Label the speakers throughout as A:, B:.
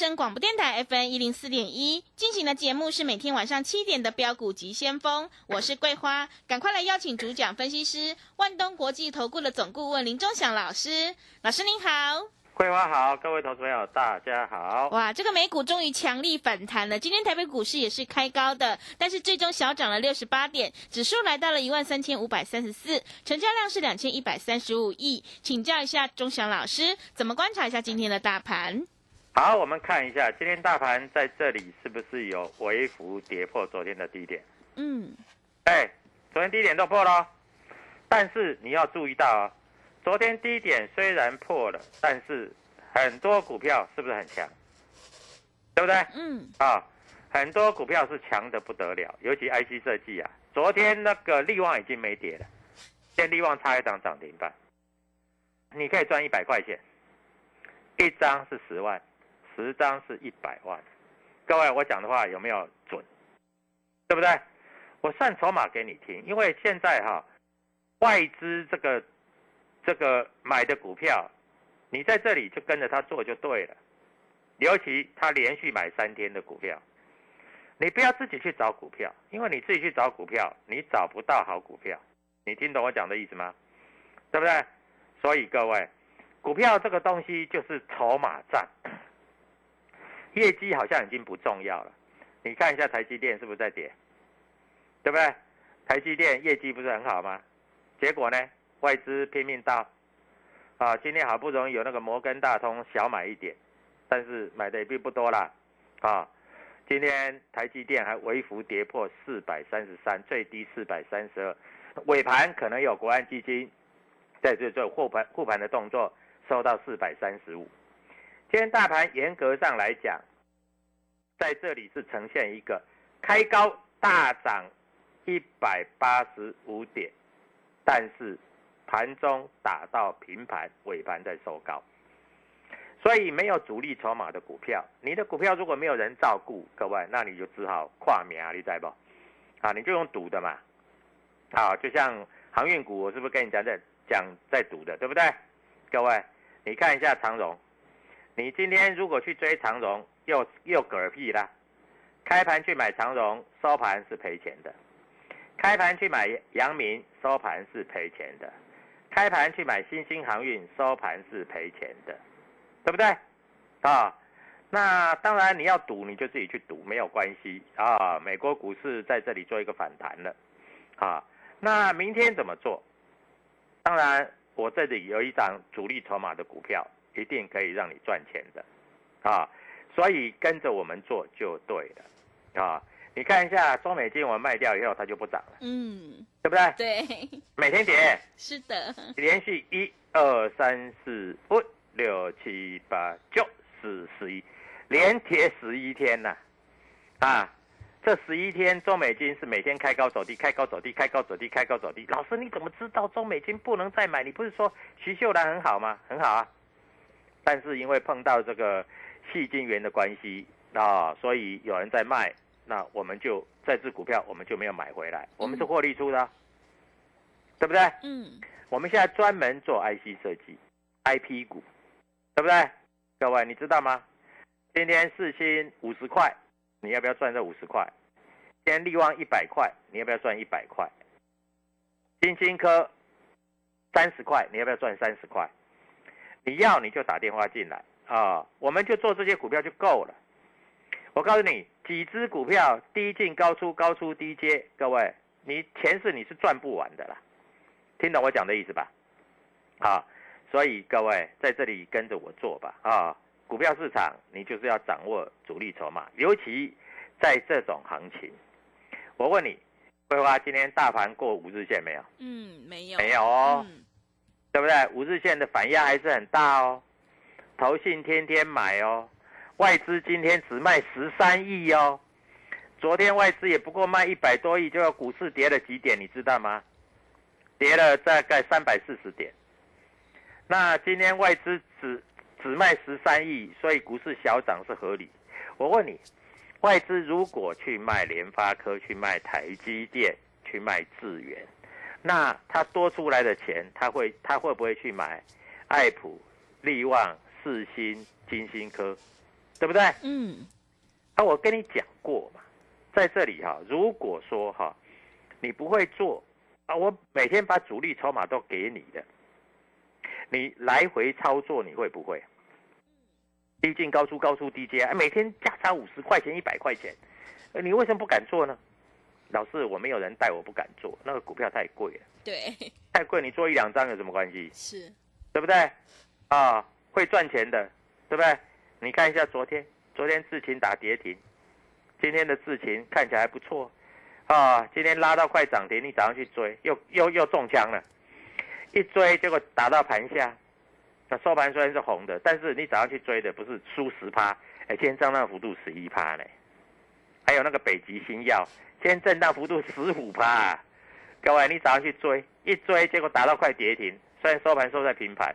A: 声广播电台 FM 一零四点一进行的节目是每天晚上七点的标股及先锋，我是桂花，赶快来邀请主讲分析师万东国际投顾的总顾问林忠祥老师，老师您好。
B: 桂花好，各位投资朋友大家好。
A: 哇，这个美股终于强力反弹了，今天台北股市也是开高的，但是最终小涨了六十八点，指数来到了一万三千五百三十四，成交量是两千一百三十五亿。请教一下钟祥老师，怎么观察一下今天的大盘？
B: 好，我们看一下今天大盘在这里是不是有微幅跌破昨天的低点？
A: 嗯，
B: 哎，昨天低点都破了哦，但是你要注意到啊、昨天低点虽然破了，但是很多股票是不是很强？对不对？
A: 嗯，
B: 啊，很多股票是强的不得了，尤其 IC 设计啊。昨天那个力旺已经没跌了，现在力旺差一档涨停板，你可以赚一百块钱，一张是十万，十张是一百万。各位，我讲的话有没有准？对不对？我算筹码给你听，因为现在哈、外资这个这个买的股票，你在这里就跟着他做就对了。尤其他连续买三天的股票，你不要自己去找股票，因为你自己去找股票，你找不到好股票。你听懂我讲的意思吗？对不对？所以各位，股票这个东西就是筹码战，业绩好像已经不重要了。你看一下台积电是不是在跌？对不对？台积电业绩不是很好吗？结果呢，外资拼命到，啊，今天好不容易有那个摩根大通小买一点，但是买的也并不多啦，啊，今天台积电还微幅跌破四百三十三，最低四百三十二，尾盘可能有国安基金在这做护盘护盘的动作，收到四百三十五。今天大盘严格上来讲，在这里是呈现一个开高大涨一百八十五点，但是盘中打到平盘，尾盘再收高。所以没有主力筹码的股票，你的股票如果没有人照顾，各位，那你就只好跨名，你知不？啊，你就用赌的嘛。啊，就像航运股，我是不是跟你讲在讲在赌的，对不对？各位，你看一下长荣，你今天如果去追长荣，又又嗝屁啦。开盘去买长荣，收盘是赔钱的；开盘去买阳明，收盘是赔钱的；开盘去买新兴航运，收盘是赔钱的。对不对？啊，那当然你要赌你就自己去赌，没有关系啊。美国股市在这里做一个反弹了，啊，那明天怎么做？当然，我这里有一张主力筹码的股票，一定可以让你赚钱的，啊，所以跟着我们做就对了，啊，你看一下中美金我卖掉以后它就不涨了，
A: 嗯，
B: 对不对？
A: 对，
B: 每天跌，
A: 是的，
B: 连续一二三四五。六七八九十十一，连跌十一天呐、啊！这十一天中美金是每天开高走低，开高走低，开高走低，开高走低。老师你怎么知道中美金不能再买？你不是说徐秀兰很好吗？很好啊，但是因为碰到这个细晶元的关系，啊，所以有人在卖，那我们就这只股票我们就没有买回来，我们是获利出的，对不对？
A: 嗯，
B: 我们现在专门做 IC 设计，IP 股，对不对？各位你知道吗？今天四星五十块，你要不要赚这五十块？今天利旺一百块，你要不要赚一百块？金星科三十块，你要不要赚三十块？你要你就打电话进来啊，我们就做这些股票就够了。我告诉你，几只股票低进高出，高出低接，各位，你钱是你是赚不完的啦。听懂我讲的意思吧？啊，所以各位在这里跟着我做吧啊！股票市场你就是要掌握主力筹码，尤其在这种行情。我问你，桂花今天大盘过五日线没有？
A: 嗯，没有，
B: 没有哦，
A: 嗯，
B: 对不对？五日线的反压还是很大哦，投信天天买哦，外资今天只卖十三亿哦，昨天外资也不过卖一百多亿，就要股市跌了几点，你知道吗？跌了大概三百四十点。那今天外资只只卖十三亿，所以股市小涨是合理。我问你，外资如果去卖联发科、去卖台积电、去卖智源，那他多出来的钱，他会他会不会去买爱普、力旺、四新、金星科，对不对？
A: 嗯，
B: 啊，我跟你讲过嘛，在这里哈、如果说哈、你不会做啊，我每天把主力筹码都给你的，你来回操作你会不会？低进高出，高出低接，啊，每天价差五十块钱、一百块钱，呃你为什么不敢做呢？老是，我没有人带，我不敢做，那个股票太贵了，
A: 对，
B: 太贵，你做一两张有什么关系？
A: 是，
B: 对不对？啊，会赚钱的，对不对？你看一下昨天，昨天智勤打跌停，今天的智勤看起来还不错，啊，今天拉到快涨停，你早上去追，又又又中枪了，一追结果打到盘下，那收盘虽然是红的，但是你早上去追的不是输十趴，哎，今天震荡幅度十一趴呢，还有那个北极星药，今天震荡幅度十五趴，各位你早上去追，一追结果打到快跌停，虽然收盘收在平盘，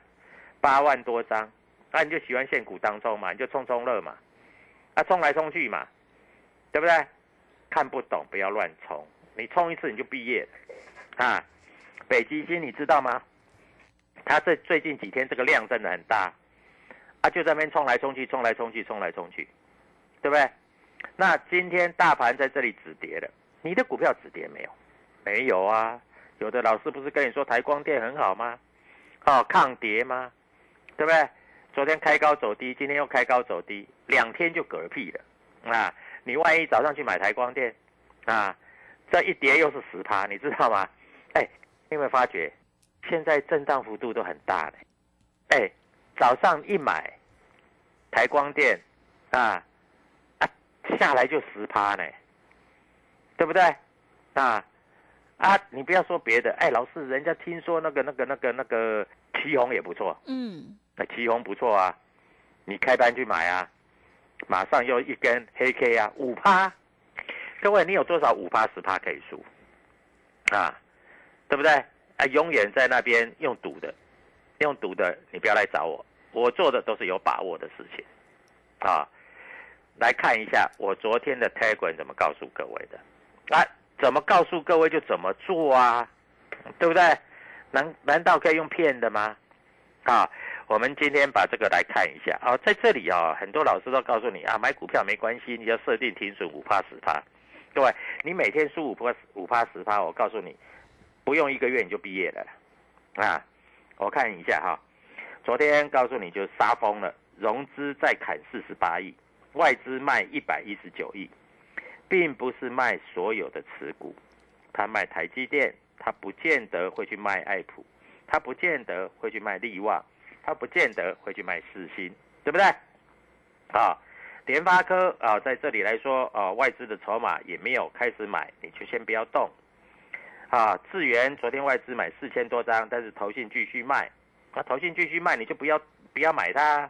B: 八万多张，那、你就喜欢现股当中嘛，你就冲冲乐嘛，啊冲来冲去嘛，对不对？看不懂不要乱冲，你冲一次你就毕业，啊，北极星你知道吗？它这最近几天这个量真的很大，啊就在那边冲来冲去，冲来冲去，冲来冲去，对不对？那今天大盘在这里止跌了，你的股票止跌没有？没有啊，有的老师不是跟你说台光电很好吗？哦，抗跌吗？对不对？昨天开高走低，今天又开高走低，两天就嗝屁了啊！你万一早上去买台光电啊，这一跌又是十趴，你知道吗？哎，你有没有发觉现在震荡幅度都很大呢？哎，早上一买台光电啊，下来就十趴呢，对不对？啊啊，你不要说别的，哎，老师，人家听说那个那个那个那个旗红也不错，
A: 嗯，
B: 那旗红不错啊，你开班去买啊，马上又一根黑 K 啊，五趴，各位，你有多少五趴十趴可以输啊？对不对？啊，永远在那边用赌的，用赌的，你不要来找我，我做的都是有把握的事情啊。来看一下我昨天的 Telegram 怎么告诉各位的啊？怎么告诉各位就怎么做啊？对不对？难难道可以用骗的吗？啊，我们今天把这个来看一下啊，在这里啊，很多老师都告诉你啊，买股票没关系，你要设定停损五趴十趴。各位，你每天输五趴五趴十趴，我告诉你，不用一个月你就毕业了啊！我看一下哈，昨天告诉你就杀疯了，融资再砍四十八亿，外资卖一百一十九亿，并不是卖所有的持股，他卖台积电，他不见得会去卖爱普。他不见得会去卖力旺，他不见得会去卖四新，对不对？啊，联发科啊，在这里来说，啊，外资的筹码也没有开始买，你就先不要动。啊，智源昨天外资买四千多张，但是投信继续卖，那投信继续卖，你就不要不要买它，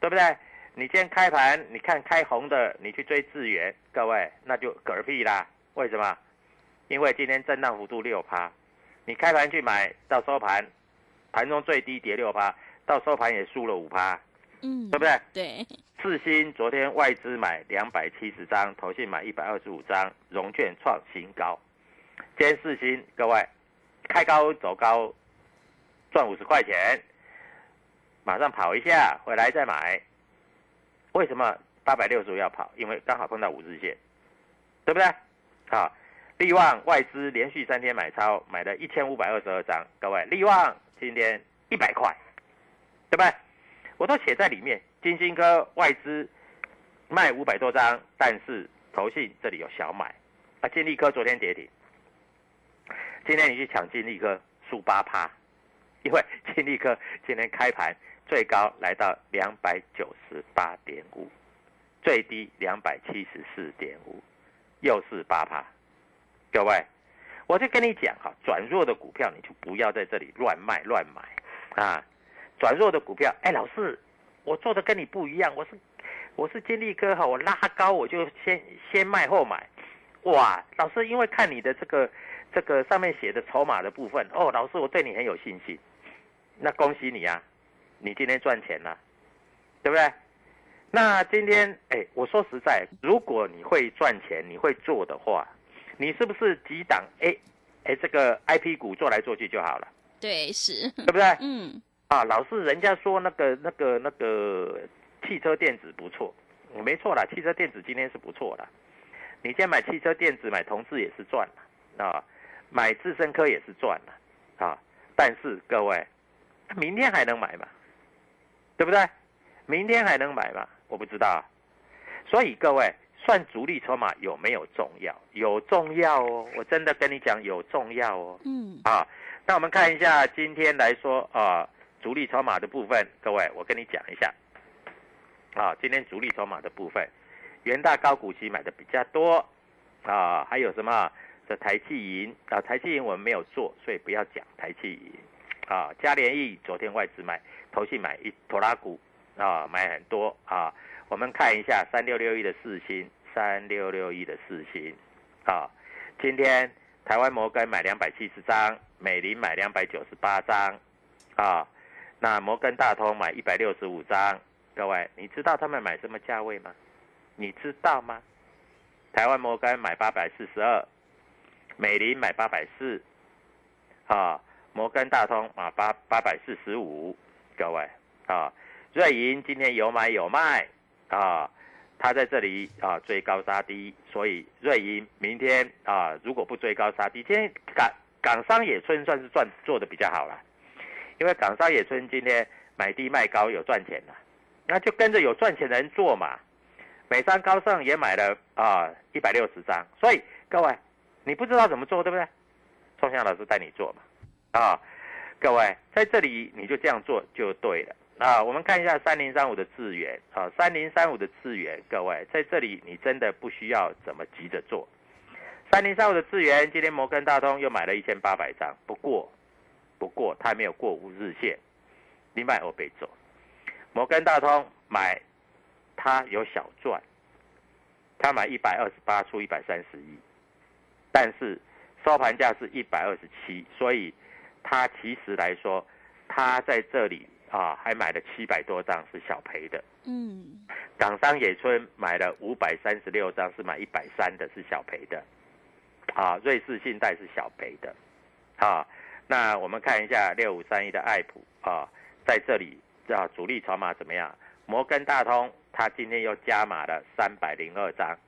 B: 对不对？你今天开盘，你看开红的，你去追智源，各位那就嗝屁啦。为什么？因为今天震荡幅度六趴。你开盘去买到收盘，盘中最低跌六趴，到收盘也输了五趴，
A: 嗯，
B: 对不对？
A: 对，
B: 四星昨天外资买两百七十张，投信买一百二十五张，融券创新高。今天四星各位开高走高，赚五十块钱，马上跑一下回来再买。为什么八百六十五要跑？因为刚好碰到五日线，对不对？好，利旺外资连续三天买超，买了一千五百二十二张。各位，利旺今天一百块，对不对？我都写在里面。金星科外资卖五百多张，但是投信这里有小买。啊，金利科昨天跌停，今天你去抢金利科，输八趴，因为金利科今天开盘最高来到两百九十八点五，最低两百七十四点五，又是八趴。各位，我就跟你讲哈，转弱的股票你就不要在这里乱卖乱买啊！转弱的股票，哎，老师。我做的跟你不一样，我是我是金利哥哈，我拉高我就先先卖后买，哇，老师因为看你的这个这个上面写的筹码的部分，哦，老师我对你很有信心，那恭喜你啊，你今天赚钱了，对不对？那今天哎，我说实在，如果你会赚钱，你会做的话，你是不是几档哎哎这个 I P 股做来做去就好了？
A: 对，是，
B: 对不对？
A: 嗯。
B: 啊，老是人家说那个、那个、那个汽车电子不错，没错啦，汽车电子今天是不错的。你今天买汽车电子，买同志也是赚了啊，买智深科也是赚了啊。但是各位，明天还能买吗？对不对？明天还能买吗？我不知道。所以各位，算主力筹码有没有重要？有重要哦，我真的跟你讲有重要哦。嗯。啊，那我们看一下今天来说啊。主力筹码的部分，各位，我跟你讲一下。啊，今天主力筹码的部分，元大高股息买的比较多啊，还有什么？这台气银啊，台气银我们没有做，所以不要讲台气银啊。嘉联益昨天外资买，投信买一拖拉股啊，买很多啊。我们看一下三六六一的四星，三六六一的四星啊，今天台湾摩根买两百七十张，美林买两百九十八张啊。那摩根大通买一百六十五张，各位，你知道他们买什么价位吗？你知道吗？台湾摩根买八百四十二，美林买八百四，啊，摩根大通啊八八百四十五，各位啊，瑞银今天有买有卖啊，它在这里啊追高杀低，所以瑞银明天啊如果不追高杀低，今天港港商野村算是赚做的比较好了。因为港商野村今天买低卖高有赚钱了，那就跟着有赚钱的人做嘛。美商高盛也买了啊一百六十张，所以各位你不知道怎么做对不对？宋祥老师带你做嘛啊，各位在这里你就这样做就对了啊。我们看一下三零三五的智源啊，三零三五的智源，各位在这里你真的不需要怎么急着做。三零三五的智源今天摩根大通又买了一千八百张，不过。不过它没有过五日线，你买我被走，摩根大通买，它有小赚，它买一百二十八出一百三十一，但是收盘价是一百二十七，所以它其实来说，它在这里啊还买了七百多张是小赔的。嗯，港商野村买了五百三十六张是买一百三的是小赔的，啊，瑞士信贷是小赔的，啊。那我们看一下六五三一的爱普啊，在这里啊主力筹码怎么样？摩根大通它今天又加码了三百零二张，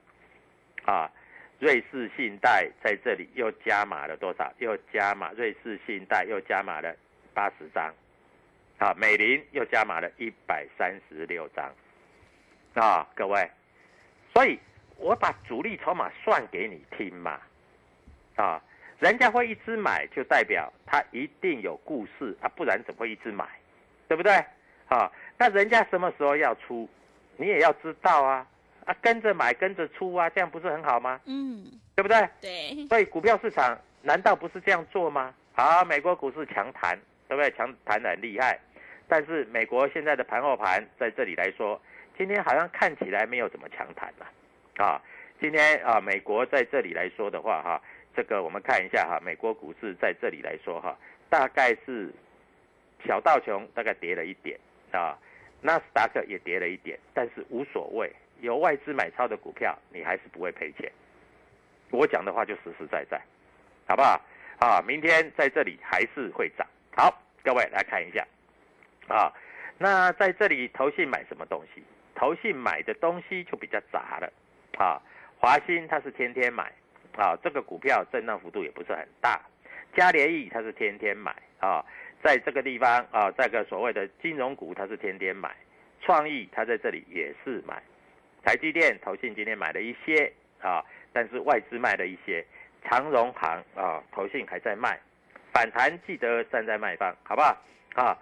B: 啊，瑞士信贷在这里又加码了多少？又加码瑞士信贷又加码了八十张，啊，美林又加码了一百三十六张，啊，各位，所以我把主力筹码算给你听嘛，啊。人家会一直买，就代表他一定有故事啊，不然怎么会一直买，对不对？啊，那人家什么时候要出，你也要知道啊，啊，跟着买跟着出啊，这样不是很好吗？嗯，对不对？
A: 对。
B: 所以股票市场难道不是这样做吗？好，美国股市强弹，对不对？强弹的很厉害，但是美国现在的盘后盘在这里来说，今天好像看起来没有怎么强弹了，啊，今天啊，美国在这里来说的话，哈。这个我们看一下哈，美国股市在这里来说哈，大概是小道琼大概跌了一点啊，纳斯达克也跌了一点，但是无所谓，有外资买超的股票，你还是不会赔钱。我讲的话就实实在在，好不好？啊，明天在这里还是会涨。好，各位来看一下，啊，那在这里投信买什么东西？投信买的东西就比较杂了，啊，华兴它是天天买，啊，这个股票震荡幅度也不是很大。嘉联益它是天天买，啊，在这个地方啊，在个所谓的金融股它是天天买，创意它在这里也是买，台积电投信今天买了一些，啊，但是外资卖了一些，长荣行啊，投信还在卖，反弹记得站在卖方，好不好？啊。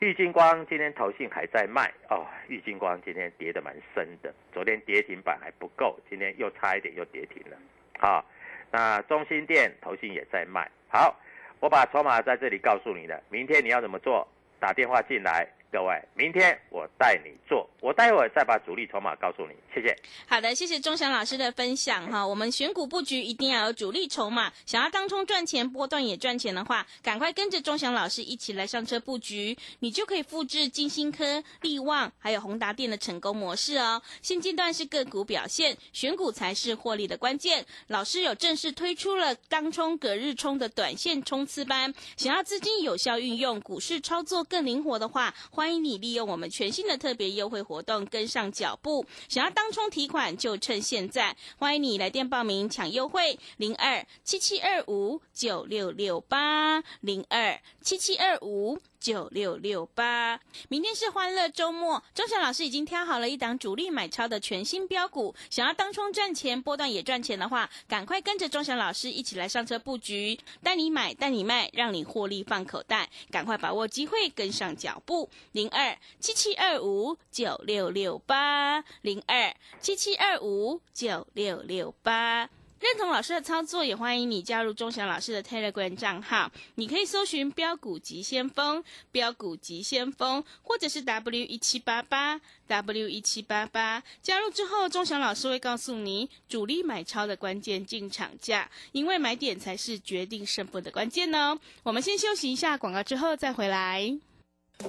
B: 玉金光今天投信还在卖哦，玉金光今天跌得蛮深的，昨天跌停板还不够，今天又差一点又跌停了，好，那中心店投信也在卖，好，我把筹码在这里告诉你了，明天你要怎么做？打电话进来。各位，明天我带你做，我待会儿再把主力筹码告诉你。谢谢。
A: 好的，谢谢钟祥老师的分享哈。我们选股布局一定要有主力筹码，想要当冲赚钱、波段也赚钱的话，赶快跟着钟祥老师一起来上车布局，你就可以复制金星科、利旺还有宏达电的成功模式哦。现阶段是个股表现，选股才是获利的关键。老师有正式推出了当冲、隔日冲的短线冲刺班，想要资金有效运用，股市操作更灵活的话，欢。迎你利用我们全新的特别优惠活动跟上脚步，想要当冲提款就趁现在。欢迎你来电报名抢优惠，零二七七二五九六六八零二七七二五。九六六八，明天是欢乐周末。钟祥老师已经挑好了一档主力买超的全新标股，想要当冲赚钱、波段也赚钱的话，赶快跟着钟祥老师一起来上车布局，带你买，带你卖，让你获利放口袋。赶快把握机会，跟上脚步。零二七七二五九六六八，零二七七二五九六六八。认同老师的操作，也欢迎你加入钟祥老师的 Telegram 账号。你可以搜寻“标股急先锋”、“标股急先锋”，或者是 W 一七八八 W 一七八八。加入之后，钟祥老师会告诉你主力买超的关键进场价，因为买点才是决定胜负的关键呢。我们先休息一下广告，之后再回来。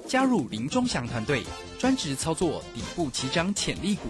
C: 加入林钟祥团队，专职操作底部起涨潜力股。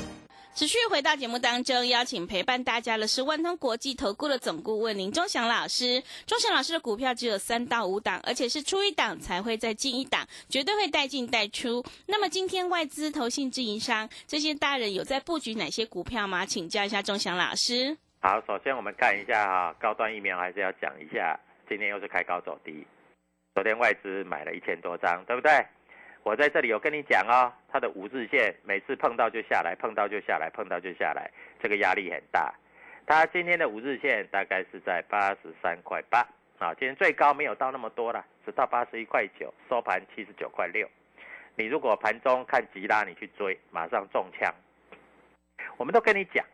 A: 持续回到节目当中，邀请陪伴大家的是万通国际投顾的总顾问林忠祥老师。忠祥老师的股票只有三到五档，而且是出一档才会再进一档，绝对会带进带出。那么今天外资、投信、自营商这些大人有在布局哪些股票吗？请教一下忠祥老师。
B: 好，首先我们看一下哈，高端疫苗还是要讲一下，今天又是开高走低，昨天外资买了一千多张，对不对？我在这里有跟你讲哦，它的五日线每次碰到就下来，碰到就下来，碰到就下来，这个压力很大。它今天的五日线大概是在八十三块八啊，今天最高没有到那么多了，只到八十一块九，收盘七十九块六。你如果盘中看急拉，你去追，马上中枪。我们都跟你讲，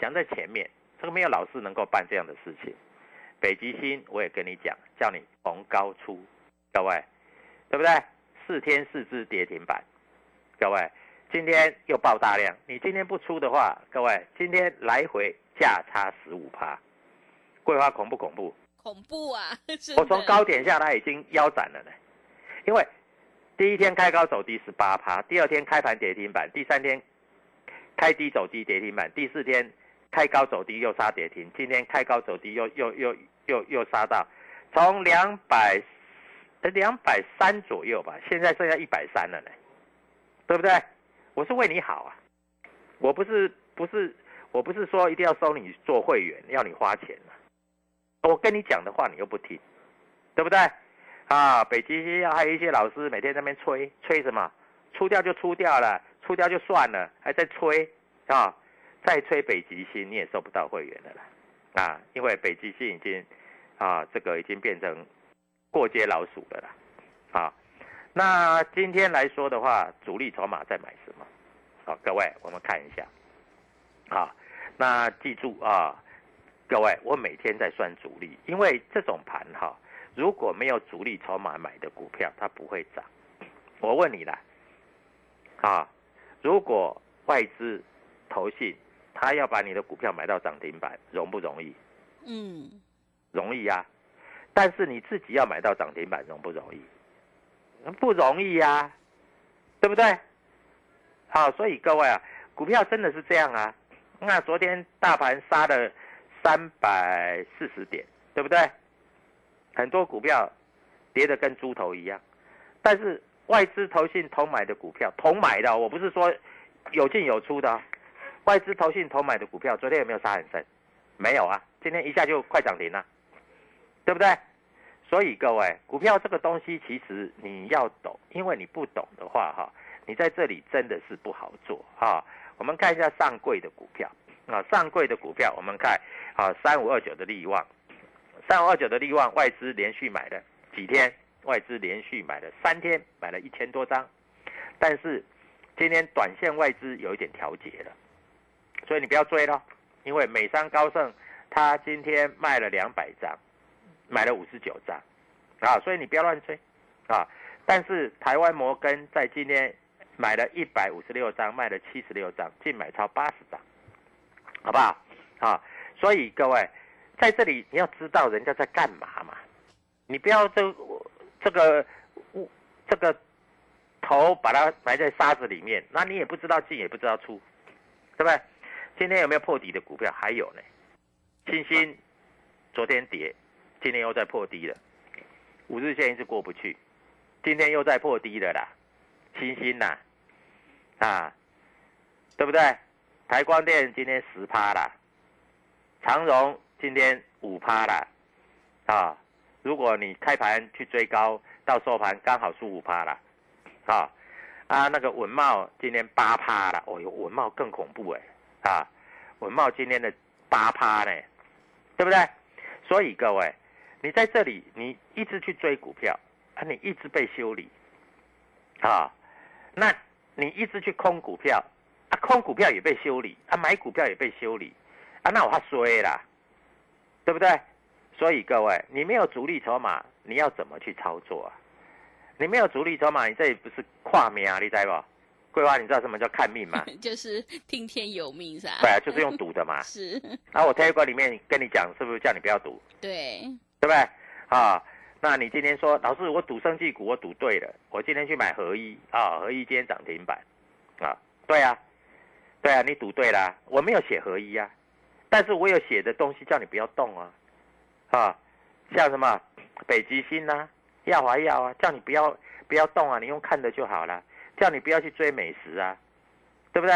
B: 讲在前面，这个没有老师能够办这样的事情。北极星我也跟你讲，叫你逢高出，各位，对不对？四天四只跌停板，各位，今天又爆大量。你今天不出的话，各位，今天来回价差十五趴，桂花恐不恐怖？
A: 恐怖啊！
B: 我从高点下来已经腰斩了呢，因为第一天开高走低十八趴，第二天开盘跌停板，第三天开低走低跌停板，第四天开高走低又杀跌停，今天开高走低又又又又又杀到从两百。两百三左右吧，现在剩下一百三了呢，对不对？我是为你好啊，我不是不是我不是说一定要收你做会员，要你花钱我跟你讲的话你又不听，对不对？啊，北极星还有一些老师每天在那边吹吹什么，出掉就出掉了，出掉就算了，还在吹啊，再吹北极星你也收不到会员的了啊，因为北极星已经啊这个已经变成过街老鼠了啦，啊，那今天来说的话，主力筹码在买什么？好，各位我们看一下，啊，那记住啊。各位，我每天在算主力，因为这种盘哈，如果没有主力筹码买的股票，它不会涨。我问你啦，啊，如果外资投信，他要把你的股票买到涨停板，容不容易？嗯，容易呀。但是你自己要买到涨停板，容不容易？不容易呀，对不对？好，所以各位啊，股票真的是这样啊。那昨天大盘杀的。三百四十点，对不对？很多股票跌得跟猪头一样，但是外资投信同买的股票，同买的，我不是说有进有出的，外资投信同买的股票，昨天有没有杀很深？没有啊，今天一下就快涨停了，对不对？所以各位，股票这个东西其实你要懂，因为你不懂的话，哈，你在这里真的是不好做哈。我们看一下上柜的股票。啊，上柜的股票，我们看，啊，三五二九的利旺，三五二九的利旺，外资连续买了几天，外资连续买了三天，买了一千多张，但是今天短线外资有一点调节了，所以你不要追了，因为美商高盛他今天卖了两百张，买了五十九张，啊，所以你不要乱追，啊，但是台湾摩根在今天买了一百五十六张，卖了七十六张，净买超八十张。好不好？啊，所以各位在这里你要知道人家在干嘛嘛，你不要这这个这个头把它埋在沙子里面，那你也不知道进也不知道出，对不对？今天有没有破底的股票？还有呢，星星昨天跌，今天又在破低了，五日线一直过不去，今天又在破低了啦，星星呐，啊，对不对？台光电今天十趴啦，长荣今天五趴啦，啊，如果你开盘去追高，到收盘刚好输五趴啦，啊，啊那个文茂今天八趴了，哦哟，文茂更恐怖哎，啊，文茂今天的八趴呢，对不对？所以各位，你在这里你一直去追股票，啊，你一直被修理，啊，那你一直去空股票。啊，空股票也被修理，啊，买股票也被修理，啊，那我怕衰啦，对不对？所以各位，你没有主力筹码，你要怎么去操作啊？你没有主力筹码，你这里不是跨命啊？你知不？桂花，你知道什么叫看命吗？
A: 就是听天由命，是吧？
B: 对啊，就是用赌的嘛。
A: 是。
B: 啊，我 Telegram 里面跟你讲，是不是叫你不要赌？
A: 对。
B: 对不对？啊，那你今天说，老师，我赌生技股，我赌对了，我今天去买合一啊，合一今天涨停板，啊，对啊。对啊，你赌对了，我没有写合一啊，但是我有写的东西叫你不要动啊，啊，像什么北极星呐、耀华药啊，叫你不要不要动啊，你用看的就好了，叫你不要去追美食啊，对不对？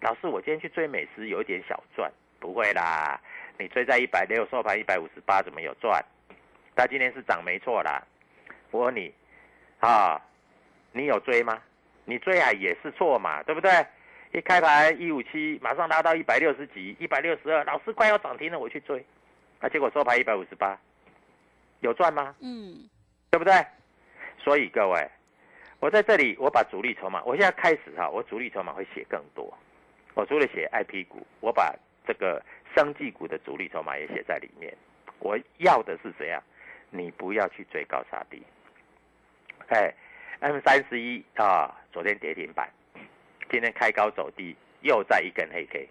B: 老师，我今天去追美食有一点小赚，不会啦，你追在一百六收盘一百五十八，怎么有赚？它今天是涨没错啦，我问你，啊，你有追吗？你追啊也是错嘛，对不对？一开盘一五七，马上拉到一百六十几，一百六十二，老师快要涨停了，我去追，啊，结果收盘一百五十八，有赚吗？嗯，对不对？所以各位，我在这里，我把主力筹码，我现在开始哈，我主力筹码会写更多，我除了写 I P 股，我把这个生技股的主力筹码也写在里面。我要的是怎样？你不要去追高杀低。哎，M 三十一啊，昨天跌停板。今天开高走低，又在一根黑 K，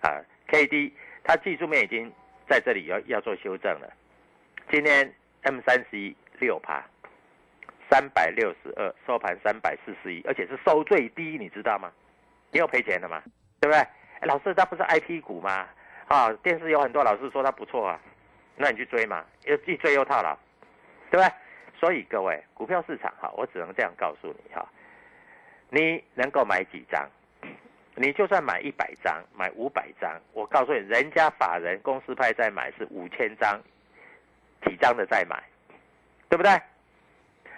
B: 啊，K D 它技术面已经在这里要要做修正了。今天 M 三十一六趴，三百六十二收盘三百四十一，而且是收最低，你知道吗？你有赔钱的吗？对不对？老师，它不是 I P 股吗？啊，电视有很多老师说它不错啊，那你去追嘛，又既追又套牢，对不对？所以各位，股票市场哈，我只能这样告诉你哈。你能够买几张你就算买一百张，买五百张，我告诉你，人家法人公司派在买是五千张，几张的在买，对不对？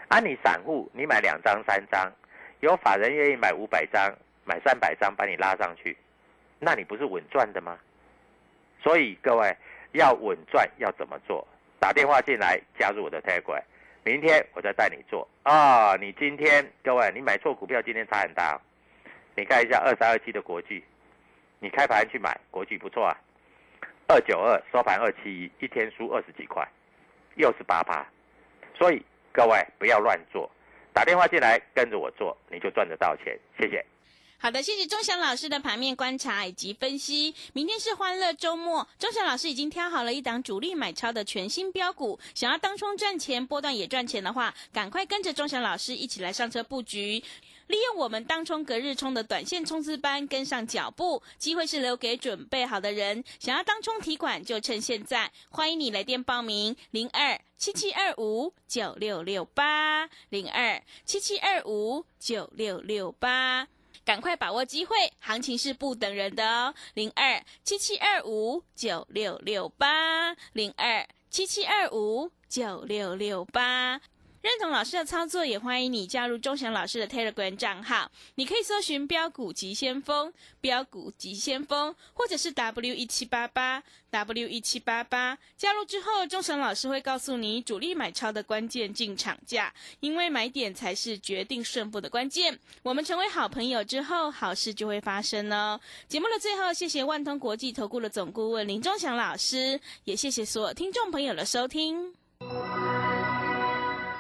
B: 啊，你散户你买两张三张，有法人愿意买五百张，买三百张把你拉上去，那你不是稳赚的吗？所以各位要稳赚要怎么做？打电话进来加入我的 Telegram，明天我再带你做啊！你今天各位你买错股票，今天差很大、你看一下二三二七的国巨，你开盘去买国巨不错啊，二九二收盘二七一，一天输二十几块，又是八趴。所以各位不要乱做，打电话进来跟着我做，你就赚得到钱。谢谢。
A: 好的，谢谢钟祥老师的盘面观察以及分析。明天是欢乐周末，钟祥老师已经挑好了一档主力买超的全新标股，想要当冲赚钱、波段也赚钱的话，赶快跟着钟祥老师一起来上车布局。利用我们当冲隔日冲的短线冲刺班跟上脚步，机会是留给准备好的人。想要当冲提款就趁现在，欢迎你来电报名零二七七二五九六六八零二七七二五九六六八。赶快把握机会，行情是不等人的哦。零二七七二五九六六八，零二七七二五九六六八。认同老师的操作，也欢迎你加入钟祥老师的 Telegram 账号。你可以搜寻“标股急先锋”、“标股急先锋”，或者是 W 一七八八 W 一七八八。加入之后，钟祥老师会告诉你主力买超的关键进场价，因为买点才是决定胜负的关键。我们成为好朋友之后，好事就会发生哦。节目的最后，谢谢万通国际投顾的总顾问林钟祥老师，也谢谢所有听众朋友的收听。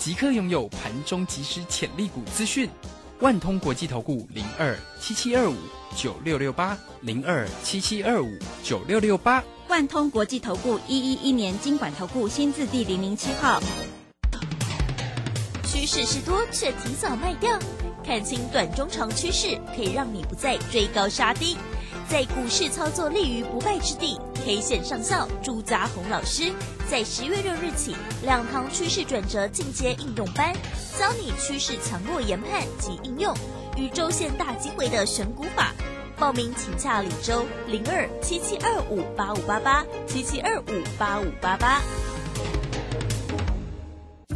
C: 即刻拥有盘中即时潜力股资讯，万通国际投顾零二七七二五九六六八零二七七二五九六六八，
D: 万通国际投顾一一一年经管投顾新字第零零七号。
E: 趋势是多，却提早卖掉。看清短中长趋势，可以让你不再追高杀低，在股市操作立于不败之地。K 线上校朱家红老师在十月六日起，两堂趋势转折进阶应用班，教你趋势强弱研判及应用与周线大机会的选股法。报名请洽李周零二七七二五八五八八七七二五八五八八。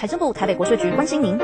F: 财政部台北国税局关心您。